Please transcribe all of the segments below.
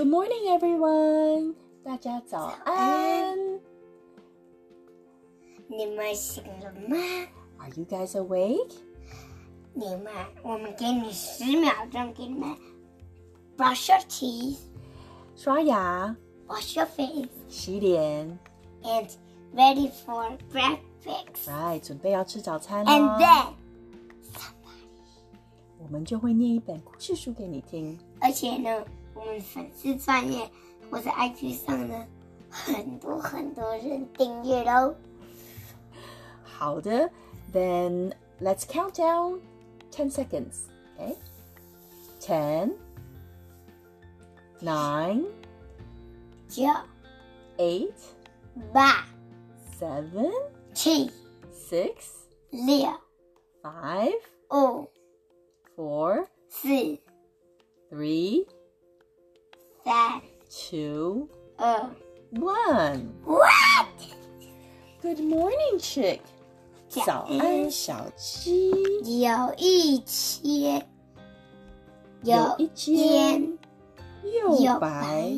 Good morning, everyone. 大家早安。你们醒了吗？ Are you guys awake? 你们，我们给你十秒钟，给你们 brush your teeth, 刷牙、 wash your face, 洗脸， and ready for breakfast. 来准备要吃早餐 And 了。 then，我们就会念一本故事书给你听。而且呢， 我们粉丝专业或者 IG 上呢，很多很多人订阅喽。好的，Then let's count down ten seconds. Okay, ten, nine, 九、 eight, 八、 seven, 七、 six, 六、 five, 五、 four, 四、 three, 三、 two, 二。 one. What？ Good morning, chick. 早早安，小鸡。有一间，有一间又又白白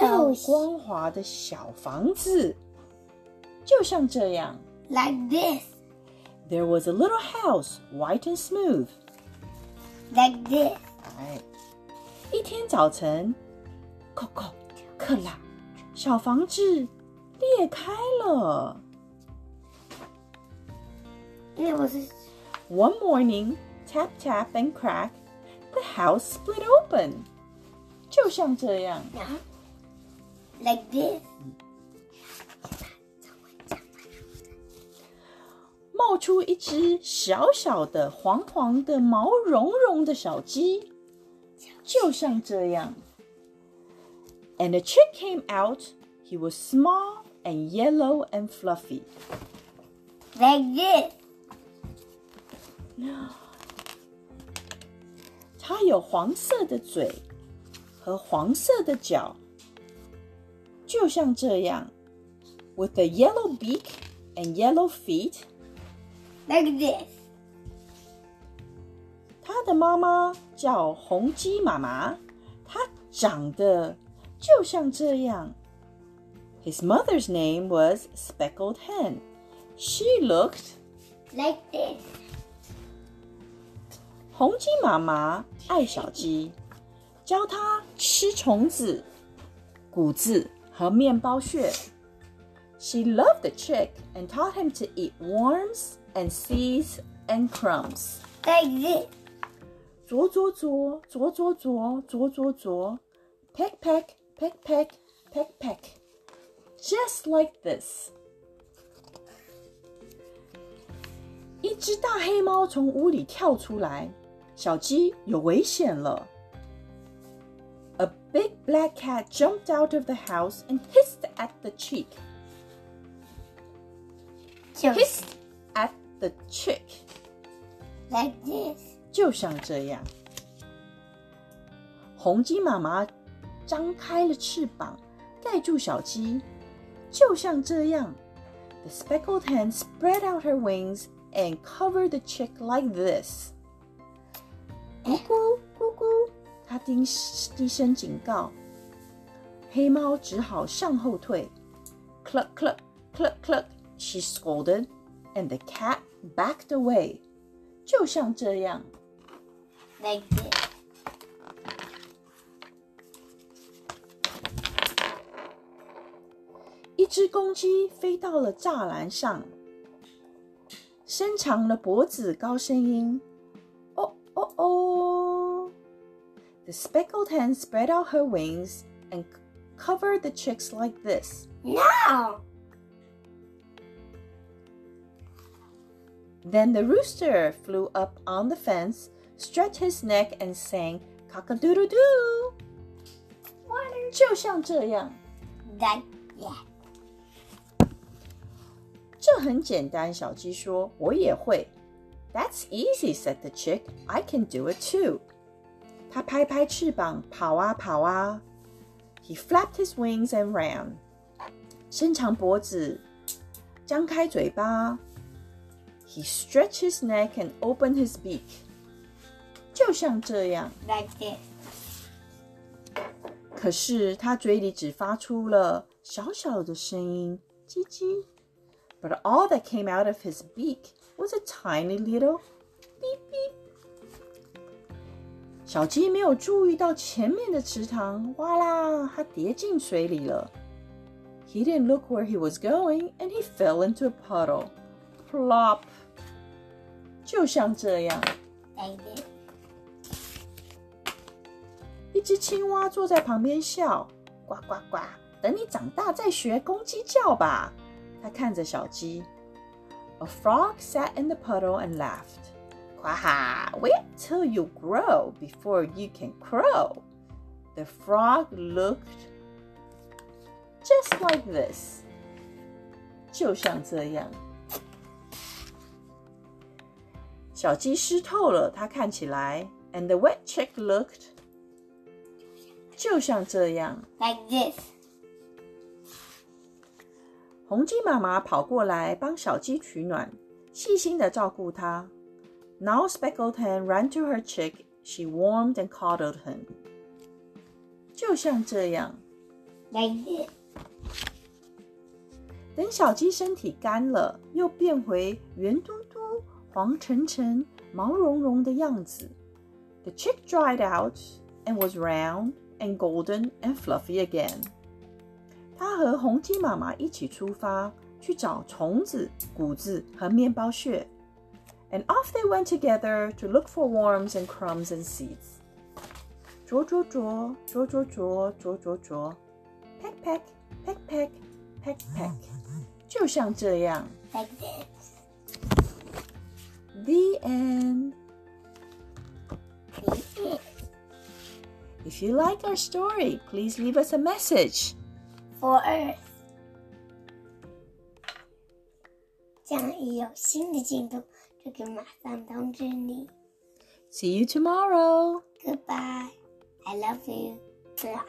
又又光滑的小房子，就像这样。 like this, There was a little house, white and smooth. like this. 哎，一天早晨， 扣扣克拉，小房子裂开了。It was One morning, tap tap and crack, the house split open. 就像这样。like this. 冒出一只小小的、黄黄的、毛茸茸的小鸡，就像这样。And a chick came out. He was small and yellow and fluffy. Like this. 它有黄色的嘴和黄色的脚，就像这样。With a yellow beak and yellow feet. Like this. 他的妈妈叫红鸡妈妈，她长得 就像这样。His mother's name was Speckled Hen. She looked. Like this. 红鸡妈妈爱小鸡，教它吃虫子、谷子和面包屑。She loved the chick and taught him to eat worms and seeds and crumbs. Like this. 啄啄啄，啄啄啄，啄啄啄，peck peck peck peck peck peck, just like this。一只大黑猫从屋里跳出来，小鸡有危险了。A big black cat jumped out of the house and hissed at the chick. 就 Hissed at the chick. like this. 就像这样。红鸡妈妈 张开了翅膀，盖住小鸡，就像这样。The speckled hen spread out her wings and covered the chick like this. 咕咕咕咕，它低低声警告，黑猫只好向后退。Cluck cluck cluck cluck, she scolded, and the cat backed away. 就像这样。 Like this. 只公鸡飞到了栅栏上，伸长了脖子，高声音：“哦哦哦！” The speckled hen spread out her wings and covered the chicks like this. No. Then the rooster flew up on the fence, stretched his neck, and sang cock-a-doodle-doo. 就像这样， Like that. 这 很简单。小鸡说：“我也会。” That's easy," said the chick. "I can do it too." 它拍拍翅膀，跑啊跑啊。He flapped his wings and ran. 伸长脖子，张开嘴巴。He stretched his neck and opened his beak. 就像这样。 Like this. 可是他嘴里只发出了小小的声音，叽叽。 But all that came out of his beak was a tiny little beep beep. 小鸡没有注意到前面的池塘，哇啦，它跌进水里了。He didn't look where he was going, and he fell into a puddle. Plop. 就像这样。一只青蛙坐在旁边笑，呱呱呱！等你长大再学公鸡叫吧。 他看着小鸡。A frog sat in the puddle and laughed. Quaha! Wait till you grow before you can crow. The frog looked just like this. 就像这样。小鸡湿透了，它看起来，and the wet chick looked 就像这样，like this。 红鸡妈妈跑过来帮小鸡取暖，细心的照顾它。Now Speckled Hen ran to her chick. She warmed and coddled him. 就像这样。等小鸡身体干了，又变回圆嘟嘟。黄澄澄、毛茸茸的样子。The chick dried out and was round and golden and fluffy again. 它和红鸡妈妈一起出发去找虫子、谷子和面包屑。And off they went together to look for worms and crumbs and seeds. 啄啄啄，啄啄啄，啄啄啄，peck peck peck peck peck peck，就像这样。Like this. The end. If you like our story, please leave us a message. For Earth. 将一有新的进度，就可以马上通知你。See you tomorrow. Goodbye. I love you. Blah.